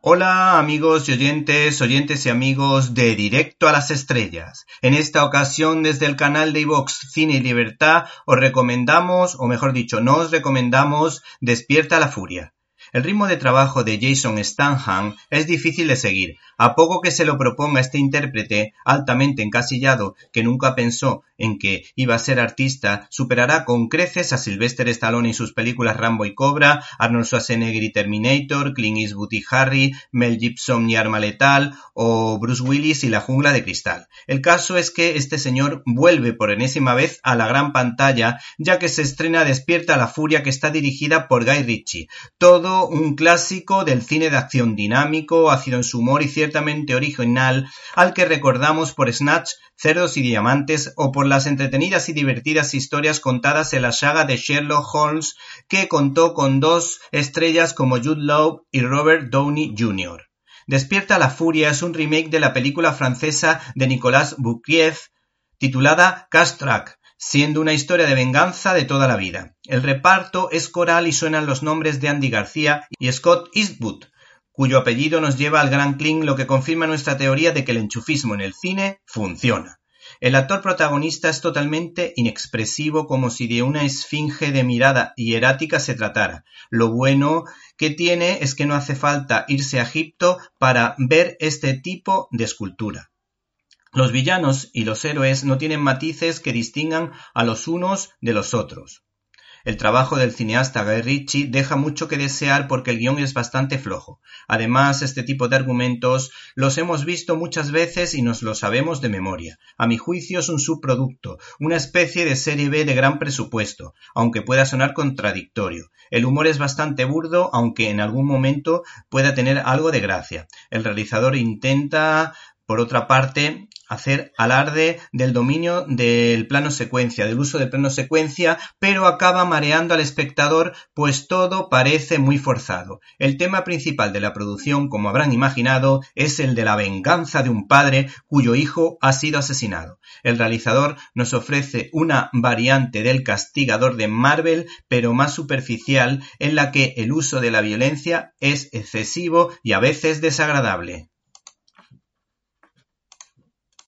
Hola amigos y oyentes, oyentes y amigos de Directo a las Estrellas. En esta ocasión desde el canal de iVox Cine y Libertad os recomendamos, o mejor dicho, nos recomendamos Despierta la Furia. El ritmo de trabajo de Jason Stanham es difícil de seguir. A poco que se lo proponga este intérprete altamente encasillado que nunca pensó en que iba a ser artista, superará con creces a Sylvester Stallone y sus películas Rambo y Cobra, Arnold Schwarzenegger y Terminator, Clint Eastwood y Harry, Mel Gibson y Arma Letal o Bruce Willis y La Jungla de Cristal. El caso es que este señor vuelve por enésima vez a la gran pantalla ya que se estrena Despierta la Furia que está dirigida por Guy Ritchie. Todo un clásico del cine de acción dinámico, ácido en su humor y ciertamente original al que recordamos por Snatch, Cerdos y Diamantes o por las entretenidas y divertidas historias contadas en la saga de Sherlock Holmes que contó con dos estrellas como Jude Law y Robert Downey Jr. Despierta la Furia es un remake de la película francesa de Nicolas Boukrieff titulada Castrack, siendo una historia de venganza de toda la vida. El reparto es coral y suenan los nombres de Andy García y Scott Eastwood, cuyo apellido nos lleva al Gran Kling, lo que confirma nuestra teoría de que el enchufismo en el cine funciona. El actor protagonista es totalmente inexpresivo como si de una esfinge de mirada hierática se tratara. Lo bueno que tiene es que no hace falta irse a Egipto para ver este tipo de escultura. Los villanos y los héroes no tienen matices que distingan a los unos de los otros. El trabajo del cineasta Guy Ritchie deja mucho que desear porque el guion es bastante flojo. Además, este tipo de argumentos los hemos visto muchas veces y nos lo sabemos de memoria. A mi juicio es un subproducto, una especie de serie B de gran presupuesto, aunque pueda sonar contradictorio. El humor es bastante burdo, aunque en algún momento pueda tener algo de gracia. El realizador intenta por otra parte, hacer alarde del dominio del plano secuencia, del uso del plano secuencia, pero acaba mareando al espectador, pues todo parece muy forzado. El tema principal de la producción, como habrán imaginado, es el de la venganza de un padre cuyo hijo ha sido asesinado. El realizador nos ofrece una variante del castigador de Marvel, pero más superficial, en la que el uso de la violencia es excesivo y a veces desagradable.